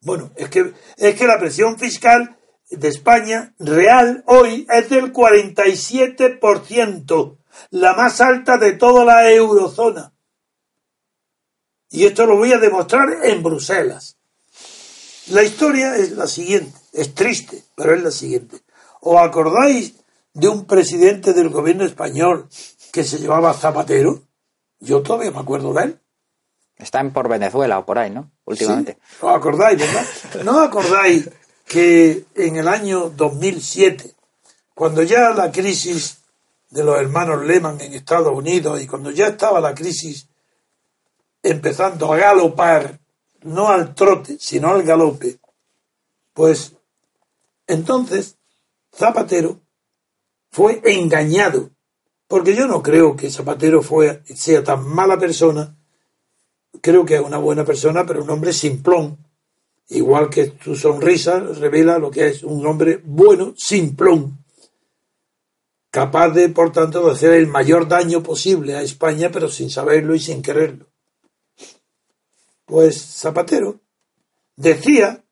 Bueno, es que, es que la presión fiscal de España real hoy es del 47%, la más alta de toda la eurozona. Y esto lo voy a demostrar en Bruselas. La historia es la siguiente, es triste, pero es la siguiente. ¿Os acordáis de un presidente del gobierno español que se llamaba Zapatero? Yo todavía me acuerdo de él. Están por Venezuela o por ahí, ¿no? Últimamente. Sí, ¿Os acordáis, verdad? ¿No acordáis que en el año 2007, cuando ya la crisis de los hermanos Lehman en Estados Unidos y cuando ya estaba la crisis empezando a galopar, no al trote, sino al galope, pues entonces Zapatero fue engañado, porque yo no creo que Zapatero fue, sea tan mala persona, creo que es una buena persona, pero un hombre simplón, igual que su sonrisa revela lo que es un hombre bueno, simplón, capaz de, por tanto, de hacer el mayor daño posible a España, pero sin saberlo y sin quererlo. Pues Zapatero decía,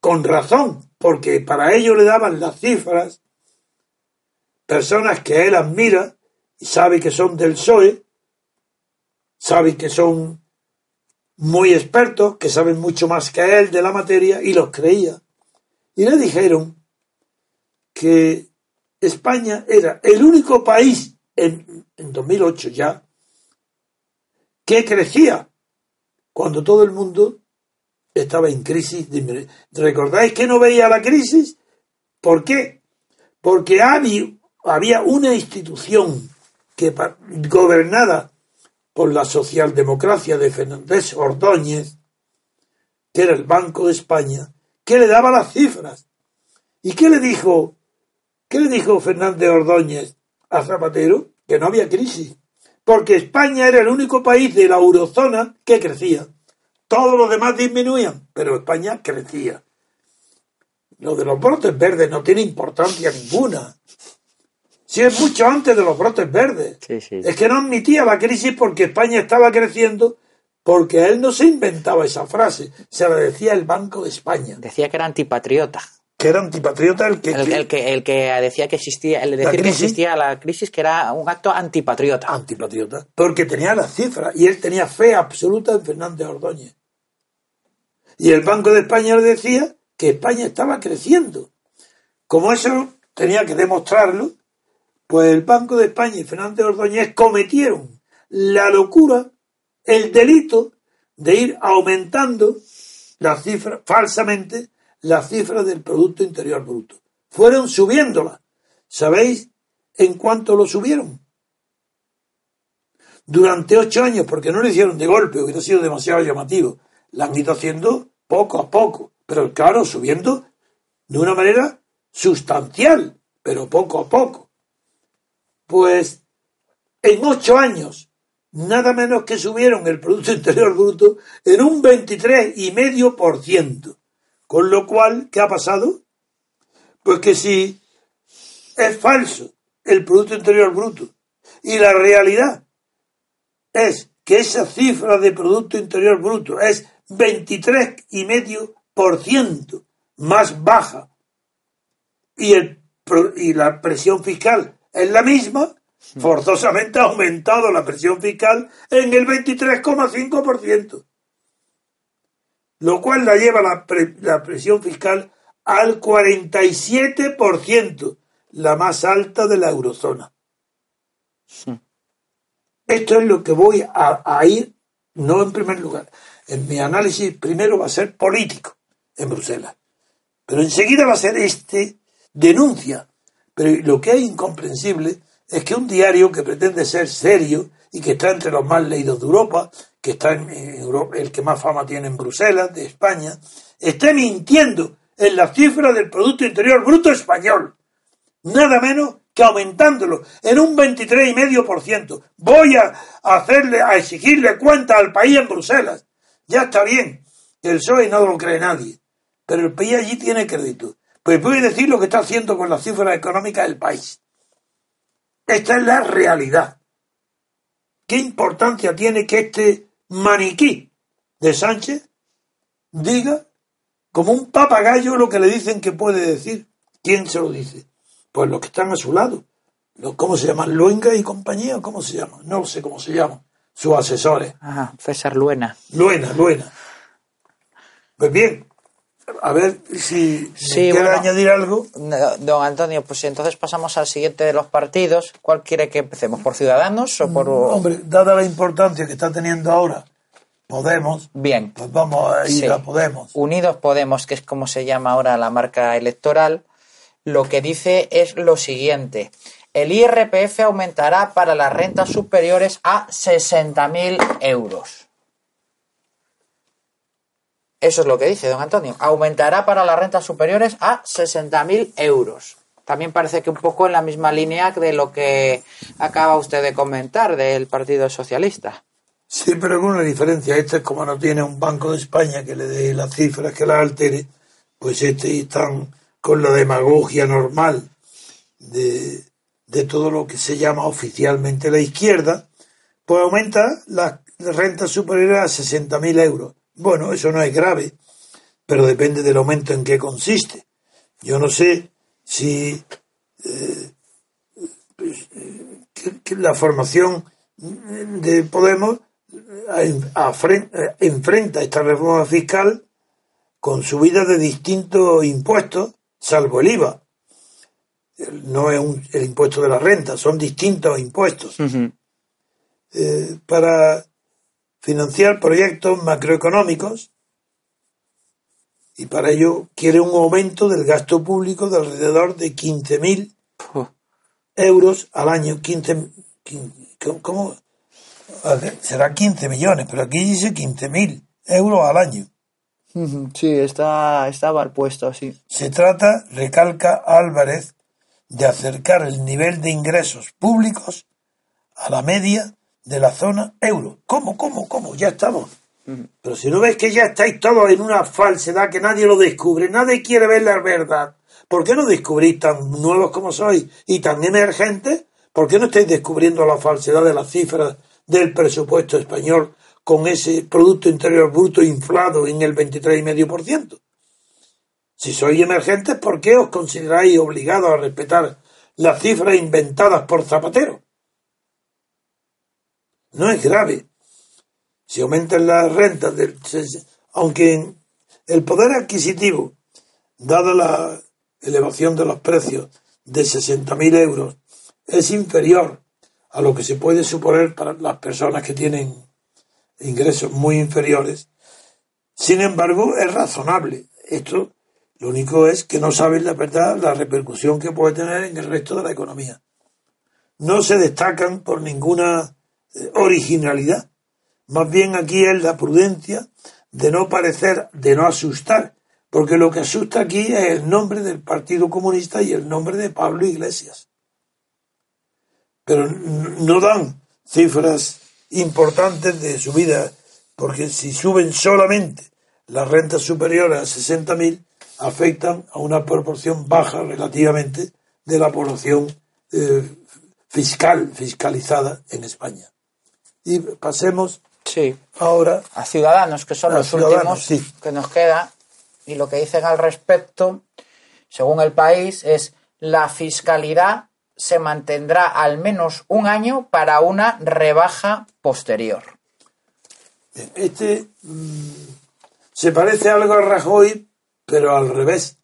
con razón, porque para ello le daban las cifras, personas que él admira y sabe que son del PSOE, sabe que son muy expertos, que saben mucho más que él de la materia, y los creía. Y le dijeron que España era el único país en, en 2008 ya que crecía cuando todo el mundo estaba en crisis. ¿Recordáis que no veía la crisis? ¿Por qué? Porque había una institución que gobernada por la socialdemocracia de Fernández Ordóñez, que era el Banco de España, que le daba las cifras. ¿Y qué le dijo? ¿Qué le dijo Fernández Ordóñez a Zapatero? Que no había crisis porque España era el único país de la eurozona que crecía. Todos los demás disminuían, pero España crecía. Lo de los brotes verdes no tiene importancia ninguna. Si es mucho antes de los brotes verdes. Sí, sí. Es que no admitía la crisis porque España estaba creciendo, porque él no se inventaba esa frase, se la decía el Banco de España, Decía que era antipatriota. Que era antipatriota el que... El, que- el que, el que decía que existía, el decir que existía la crisis, que era un acto antipatriota. antipatriota, porque tenía las cifras y él tenía fe absoluta en Fernández Ordóñez. Y el Banco de España le decía que España estaba creciendo. Como eso tenía que demostrarlo, pues el Banco de España y Fernández Ordóñez cometieron la locura, el delito de ir aumentando las cifras, falsamente, las cifras del Producto Interior Bruto. Fueron subiéndolas. ¿Sabéis en cuánto lo subieron? durante ocho años, porque no lo hicieron de golpe, hubiera sido demasiado llamativo. La han ido haciendo poco a poco, pero claro, subiendo de una manera sustancial, pero poco a poco. Pues en ocho años, nada menos que subieron el Producto Interior Bruto en un 23,5%. Con lo cual, ¿qué ha pasado? Pues que si es falso el Producto Interior Bruto. Y la realidad es que esa cifra de Producto Interior Bruto es 23,5% más baja. Y, el, y la presión fiscal es la misma, forzosamente ha aumentado la presión fiscal en el 23,5%, lo cual la lleva la, pre- la presión fiscal al 47%, la más alta de la eurozona. Esto es lo que voy a, a ir, no en primer lugar. En mi análisis primero va a ser político en Bruselas. Pero enseguida va a ser este denuncia. Pero lo que es incomprensible es que un diario que pretende ser serio y que está entre los más leídos de Europa, que está en, el que más fama tiene en Bruselas, de España, esté mintiendo en las cifras del Producto Interior Bruto español nada menos que aumentándolo en un 23,5%. Voy a hacerle, a exigirle cuenta al país en Bruselas. Ya está bien, el PSOE no lo cree nadie, pero el país allí tiene crédito. Pues voy a decir lo que está haciendo con las cifras económicas del país. Esta es la realidad. ¿Qué importancia tiene que este maniquí de Sánchez diga como un papagayo lo que le dicen que puede decir? ¿Quién se lo dice? Pues los que están a su lado. Los, ¿Cómo se llaman? Luenga y compañía, ¿cómo se llaman? No sé cómo se llaman. Sus asesores. Ah, César Luena. Luena, Luena. Pues bien, a ver si Sí, quiere bueno. añadir algo. Don Antonio, pues entonces pasamos al siguiente de los partidos. ¿Cuál quiere que empecemos? ¿Por Ciudadanos o por...? Hombre, dada la importancia que está teniendo ahora Podemos, Bien. pues vamos a ir Sí. a Podemos. Unidos Podemos, que es como se llama ahora la marca electoral, lo que dice es lo siguiente. El IRPF aumentará para las rentas superiores a 60.000 euros. Eso es lo que dice don Antonio. Aumentará para las rentas superiores a 60.000 euros. También parece que un poco en la misma línea de lo que acaba usted de comentar del Partido Socialista. Sí, pero con una diferencia. Este es como no tiene un Banco de España que le dé las cifras, que las altere, pues este están con la demagogia normal de, de todo lo que se llama oficialmente la izquierda, pues aumenta las rentas superiores a 60.000 euros. Bueno, eso no es grave, pero depende del aumento en qué consiste. Yo no sé si eh, eh, que- que la formación de Podemos eh, enfrenta esta reforma fiscal con subidas de distintos impuestos, salvo el IVA. No es un- el impuesto de la renta, son distintos impuestos. Eh, para financiar proyectos macroeconómicos y para ello quiere un aumento del gasto público de alrededor de 15.000 euros al año. 15, 15 ¿Cómo? Será 15 millones, pero aquí dice 15.000 euros al año. Sí, está, está mal puesto, sí. Se trata, recalca Álvarez, de acercar el nivel de ingresos públicos a la media de la zona euro. ¿Cómo, cómo, cómo? Ya estamos. Pero si no ves que ya estáis todos en una falsedad que nadie lo descubre, nadie quiere ver la verdad, ¿Por qué no descubrís tan nuevos como sois y tan emergentes? ¿Por qué no estáis descubriendo la falsedad de las cifras del presupuesto español con ese Producto Interior Bruto inflado en el 23,5%? Si sois emergentes, ¿por qué os consideráis obligados a respetar las cifras inventadas por Zapatero? No es grave. Si aumentan las rentas, del, aunque el poder adquisitivo, dada la elevación de los precios de 60.000 euros es inferior a lo que se puede suponer para las personas que tienen ingresos muy inferiores. Sin embargo, es razonable. Esto lo único es que no saben la verdad la repercusión que puede tener en el resto de la economía. No se destacan por ninguna originalidad. Más bien aquí es la prudencia de no parecer, de no asustar, porque lo que asusta aquí es el nombre del Partido Comunista y el nombre de Pablo Iglesias. Pero no dan cifras importantes de subida, porque si suben solamente las rentas superiores a 60.000, afectan a una proporción baja relativamente de la población eh, fiscal, fiscalizada en España. Y pasemos sí. ahora a ciudadanos, que son los últimos que nos queda y lo que dicen al respecto, según el país, es la fiscalidad se mantendrá al menos un año para una rebaja posterior. Este mm, se parece algo a Rajoy, pero al revés.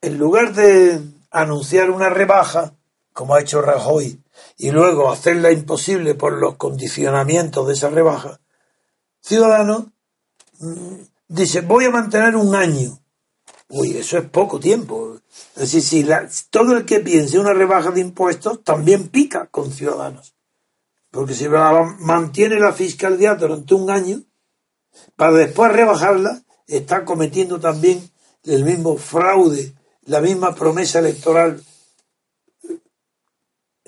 En lugar de anunciar una rebaja, como ha hecho Rajoy, y luego hacerla imposible por los condicionamientos de esa rebaja, Ciudadanos mm, dice, voy a mantener un año. Uy, eso es poco tiempo. Es decir, si todo el que piense una rebaja de impuestos también pica con ciudadanos. Porque si mantiene la fiscalidad durante un año, para después rebajarla, está cometiendo también el mismo fraude, la misma promesa electoral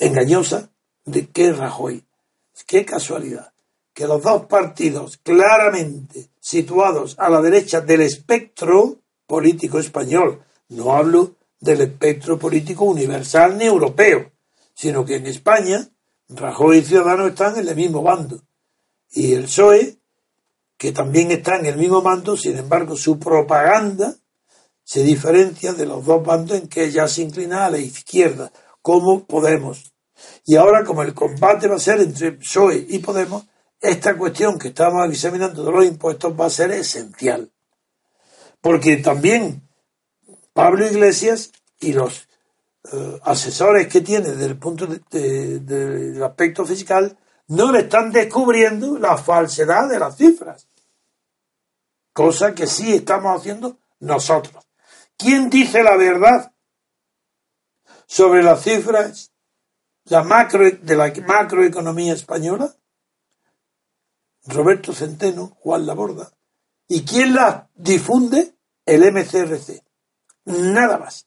engañosa de que Rajoy. Qué casualidad que los dos partidos claramente situados a la derecha del espectro político español, no hablo del espectro político universal ni europeo, sino que en España Rajoy y Ciudadanos están en el mismo bando. Y el PSOE, que también está en el mismo bando, sin embargo su propaganda se diferencia de los dos bandos en que ya se inclina a la izquierda, como Podemos. Y ahora, como el combate va a ser entre PSOE y Podemos, esta cuestión que estamos examinando de los impuestos va a ser esencial. Porque también Pablo Iglesias y los eh, asesores que tiene desde el punto del aspecto fiscal no le están descubriendo la falsedad de las cifras. Cosa que sí estamos haciendo nosotros. ¿Quién dice la verdad sobre las cifras la macro, de la macroeconomía española? Roberto Centeno, Juan Laborda. ¿Y quién la difunde? El MCRC. Nada más.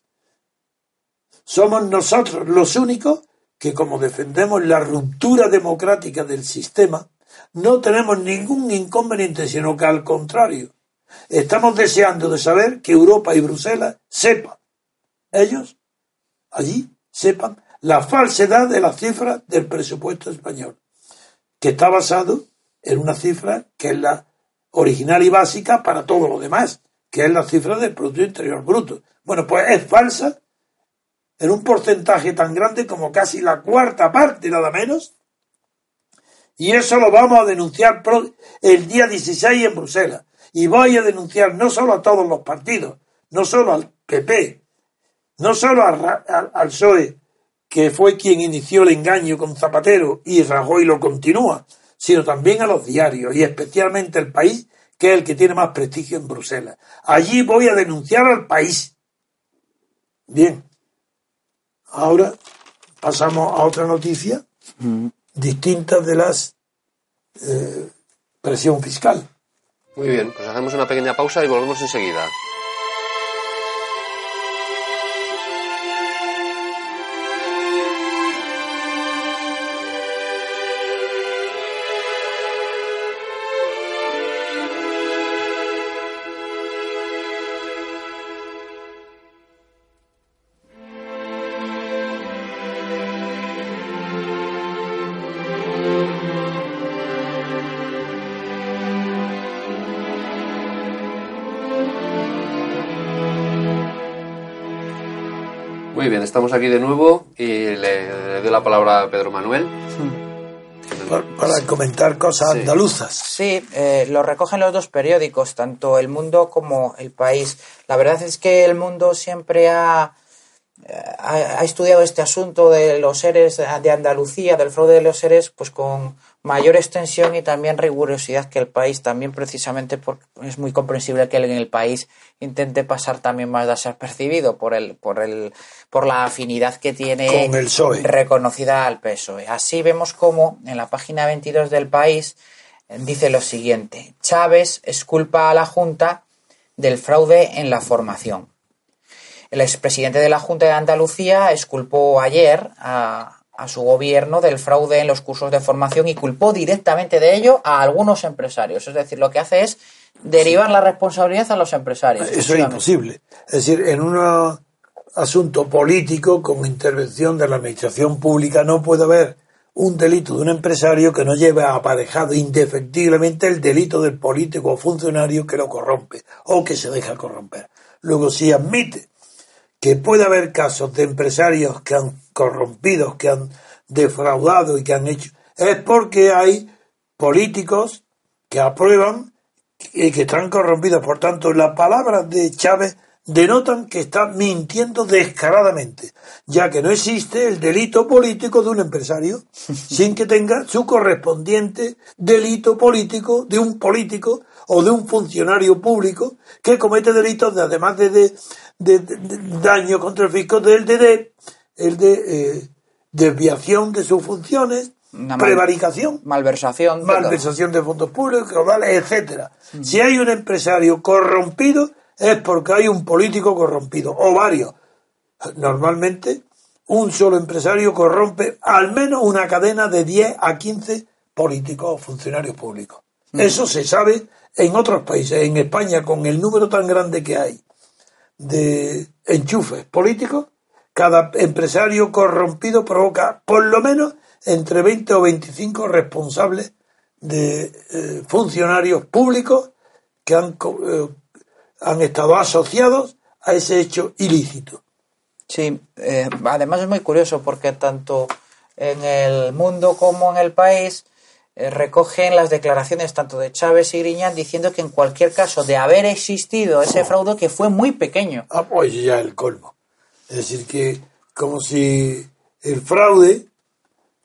Somos nosotros los únicos que, como defendemos la ruptura democrática del sistema, no tenemos ningún inconveniente, sino que al contrario, estamos deseando de saber que Europa y Bruselas sepan, ellos allí sepan la falsedad de las cifras del presupuesto español, que está basado en una cifra que es la original y básica para todo lo demás, que es la cifra del Producto Interior Bruto. Bueno, pues es falsa en un porcentaje tan grande como casi la cuarta parte, nada menos. Y eso lo vamos a denunciar el día 16 en Bruselas. Y voy a denunciar no solo a todos los partidos, no solo al PP, no solo al, al PSOE, que fue quien inició el engaño con Zapatero y Rajoy lo continúa, sino también a los diarios y especialmente el país, que es el que tiene más prestigio en Bruselas. Allí voy a denunciar al país. Bien, ahora pasamos a otra noticia mm. distinta de las eh, presión fiscal. Muy bien, pues hacemos una pequeña pausa y volvemos enseguida. Estamos aquí de nuevo y le, le doy la palabra a Pedro Manuel. Para, para comentar cosas Sí. andaluzas. Sí, eh, lo recogen los dos periódicos, tanto El Mundo como El País. La verdad es que El Mundo siempre ha, eh, ha, ha estudiado este asunto de los seres de Andalucía, del fraude de los seres, pues con mayor extensión y también rigurosidad que el país, también precisamente porque es muy comprensible que en el país intente pasar también más desapercibido por el, por el, por la afinidad que tiene Con el PSOE. reconocida al PSOE. Así vemos como en la página 22 del país eh, dice lo siguiente: Chávez esculpa a la Junta del fraude en la formación. El expresidente de la Junta de Andalucía esculpó ayer a, a su gobierno del fraude en los cursos de formación y culpó directamente de ello a algunos empresarios. Es decir, lo que hace es derivar la responsabilidad a los empresarios. Eso es imposible. Es decir, en un asunto político con intervención de la administración pública no puede haber un delito de un empresario que no lleve aparejado indefectiblemente el delito del político o funcionario que lo corrompe o que se deja corromper. Luego, si admite que puede haber casos de empresarios que han corrompido, que han defraudado y que han hecho, es porque hay políticos que aprueban y que están corrompidos. Por tanto, las palabras de Chávez denotan que está mintiendo descaradamente, ya que no existe el delito político de un empresario sin que tenga su correspondiente delito político de un político o de un funcionario público que comete delitos de, además de, de, de- de- de daño contra el fisco del de, el de eh, desviación de sus funciones, mal- prevaricación Malversación. de malversación de fondos públicos, caudales, etcétera. Si hay un empresario corrompido, es porque hay un político corrompido, o varios. Normalmente, un solo empresario corrompe al menos una cadena de 10 a 15 políticos o funcionarios públicos. Eso se sabe en otros países. En España, con el número tan grande que hay de enchufes políticos, cada empresario corrompido provoca por lo menos entre 20 o 25 responsables de eh, funcionarios públicos que han, eh, han estado asociados a ese hecho ilícito. Sí, eh, además es muy curioso porque tanto en el mundo como en el país recogen las declaraciones tanto de Chávez y Griñán diciendo que en cualquier caso de haber existido ese fraude que fue muy pequeño. Ah, pues ya el colmo. Es decir, que como si el fraude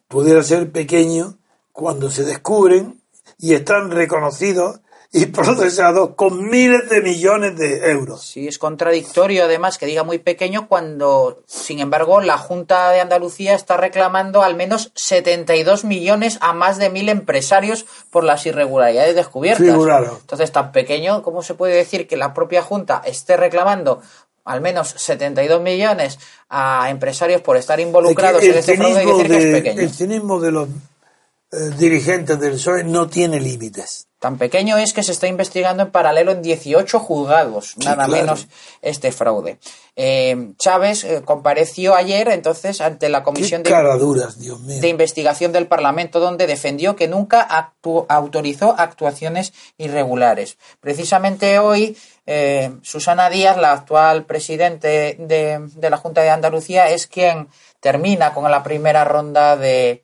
pudiera ser pequeño cuando se descubren y están reconocidos y procesados con miles de millones de euros. Sí, es contradictorio además que diga muy pequeño cuando, sin embargo, la Junta de Andalucía está reclamando al menos 72 millones a más de mil empresarios por las irregularidades descubiertas. Figuraron. Entonces, tan pequeño, ¿cómo se puede decir que la propia Junta esté reclamando al menos 72 millones a empresarios por estar involucrados Es en que este fraude que es de- pequeño? el cinismo de los dirigentes del PSOE no tiene límites. Tan pequeño es que se está investigando en paralelo en 18 juzgados, Sí, nada claro. menos este fraude. Eh, Chávez eh, compareció ayer entonces ante la Comisión de, cara duras, Dios mío. de Investigación del Parlamento, donde defendió que nunca actu- autorizó actuaciones irregulares. Precisamente hoy, eh, Susana Díaz, la actual presidente de, de la Junta de Andalucía, es quien termina con la primera ronda de,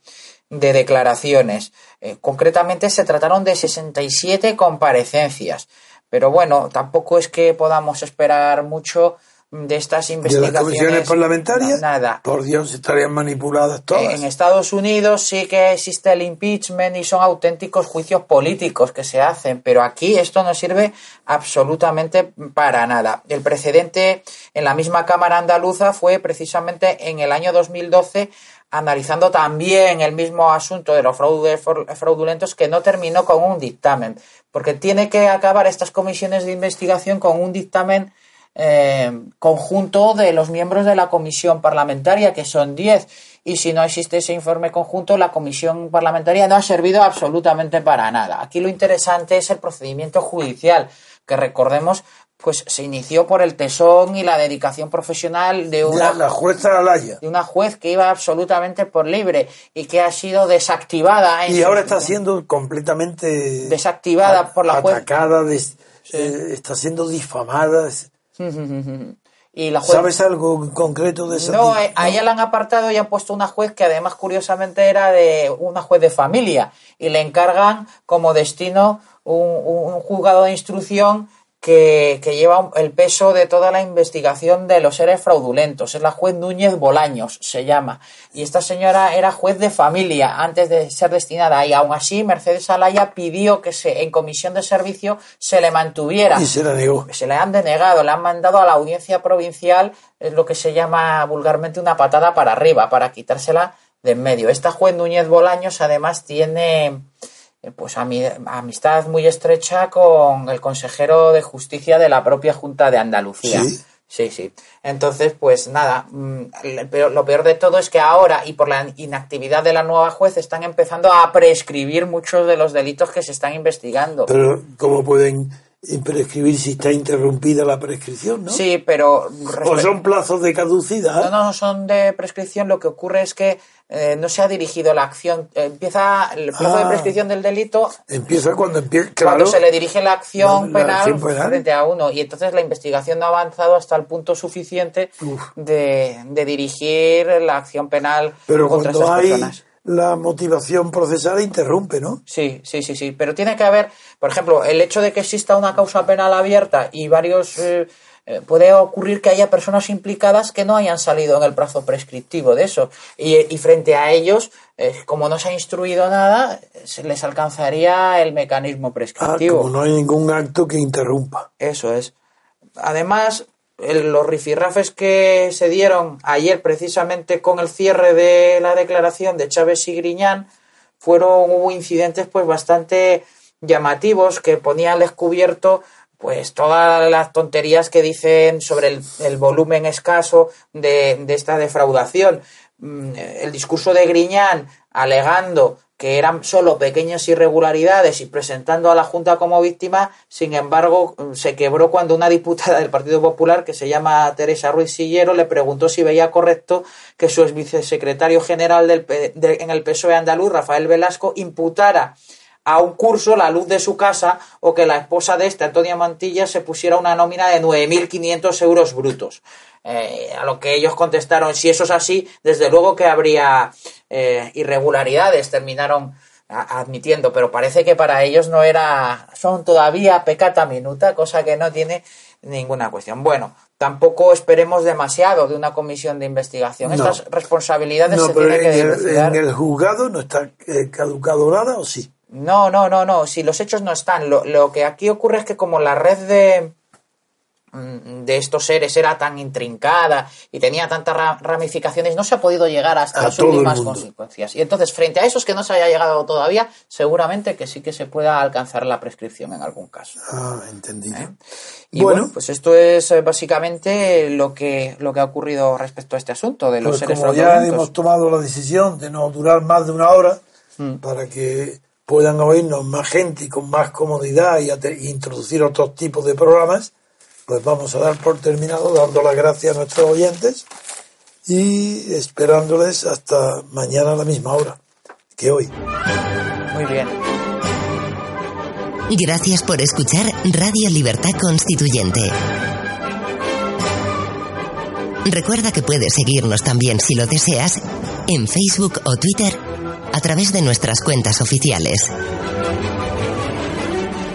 de declaraciones. Eh, concretamente se trataron de 67 comparecencias. Pero bueno, tampoco es que podamos esperar mucho de estas de las investigaciones. comisiones parlamentarias, nada. por Dios, estarían manipuladas todas. En Estados Unidos sí que existe el impeachment y son auténticos juicios políticos que se hacen, pero aquí esto no sirve absolutamente para nada. El precedente en la misma Cámara andaluza fue precisamente en el año 2012 analizando también el mismo asunto de los fraudulentos que no terminó con un dictamen, porque tiene que acabar estas comisiones de investigación con un dictamen eh, conjunto de los miembros de la comisión parlamentaria, que son 10. Y si no existe ese informe conjunto, la comisión parlamentaria no ha servido absolutamente para nada. Aquí lo interesante es el procedimiento judicial, que recordemos, pues se inició por el tesón y la dedicación profesional de una, la Alaya. de una juez que iba absolutamente por libre y que ha sido desactivada. en Y ahora está siendo completamente Desactivada por la juez. atacada, des- eh, está siendo difamada. Y la juez... ¿Sabes algo concreto de esa? No, tía? eh, a ella la han apartado y han puesto una juez que además curiosamente era de una juez de familia y le encargan como destino un, un juzgado de instrucción que, que lleva el peso de toda la investigación de los seres fraudulentos. Es la juez Núñez Bolaños, se llama. Y esta señora era juez de familia antes de ser destinada ahí. Aún así, Mercedes Alaya pidió que se, en comisión de servicio se le mantuviera Y se la negó. se le han denegado, le han mandado a la audiencia provincial, es lo que se llama vulgarmente una patada para arriba, para quitársela de en medio. Esta juez Núñez Bolaños además tiene eh, pues ami- amistad muy estrecha con el consejero de justicia de la propia Junta de Andalucía. ¿Sí? Sí, sí. Entonces, pues nada, mm, lo peor de todo es que ahora, y por la inactividad de la nueva juez, están empezando a prescribir muchos de los delitos que se están investigando. Pero, ¿cómo pueden prescribir si está interrumpida la prescripción, no? Sí, pero... O son plazos de caducidad. No, no, son de prescripción. Lo que ocurre es que eh, no se ha dirigido la acción. Empieza el plazo de Ah. prescripción del delito Empieza cuando empieza. cuando se le dirige la acción La- la penal acción penal. frente a uno. Y entonces la investigación no ha avanzado hasta el punto suficiente Uf. de, de dirigir la acción penal Pero contra hay personas. La motivación procesal interrumpe, ¿no? Sí, sí, sí, sí. Pero tiene que haber, por ejemplo, el hecho de que exista una causa penal abierta y varios. eh, eh, puede ocurrir que haya personas implicadas que no hayan salido en el plazo prescriptivo de eso. Y, y frente a ellos, eh, como no se ha instruido nada, se les alcanzaría el mecanismo Ah, prescriptivo. como no hay ningún acto que interrumpa. Eso es. Además, el- los rifirrafes que se dieron ayer precisamente con el cierre de la declaración de Chávez y Griñán fueron hubo incidentes pues bastante llamativos que ponían descubierto pues todas las tonterías que dicen sobre el, el volumen escaso de, de esta defraudación. Mm, El discurso de Griñán alegando que eran solo pequeñas irregularidades y presentando a la Junta como víctima, sin embargo, se quebró cuando una diputada del Partido Popular, que se llama Teresa Ruiz Sillero, le preguntó si veía correcto que su ex vicesecretario general del, de- en el PSOE andaluz, Rafael Velasco, imputara a un curso la luz de su casa o que la esposa de este, Antonia Mantilla, se pusiera una nómina de 9.500 euros brutos. Eh, a lo que ellos contestaron, si eso es así, desde luego que habría eh, irregularidades, terminaron admitiendo, pero parece que para ellos no era, son todavía pecata minuta, cosa que no tiene ninguna cuestión. Bueno, tampoco esperemos demasiado de una comisión de investigación. No. Estas responsabilidades No, se pero tienen que en el, dilucidar. en el juzgado no está eh, caducado nada, ¿o sí? No, no, no, no. Si los hechos no están. Lo, lo que aquí ocurre es que como la red de de estos seres era tan intrincada y tenía tantas ra- ramificaciones, no se ha podido llegar hasta A las últimas consecuencias. Y entonces, frente a esos que no se haya llegado todavía, seguramente que sí que se pueda alcanzar la prescripción en algún caso. Ah, entendido. ¿Eh? Y bueno, bueno, pues esto es eh, básicamente lo que, lo que ha ocurrido respecto a este asunto de los pues seres como ya hemos tomado la decisión de no durar más de una hora, Mm. para que puedan oírnos más gente y con más comodidad y introducir otros tipos de programas, pues vamos a dar por terminado dando las gracias a nuestros oyentes y esperándoles hasta mañana a la misma hora que hoy. Muy bien. Gracias por escuchar Radio Libertad Constituyente. Recuerda que puedes seguirnos también si lo deseas en Facebook o Twitter a través de nuestras cuentas oficiales.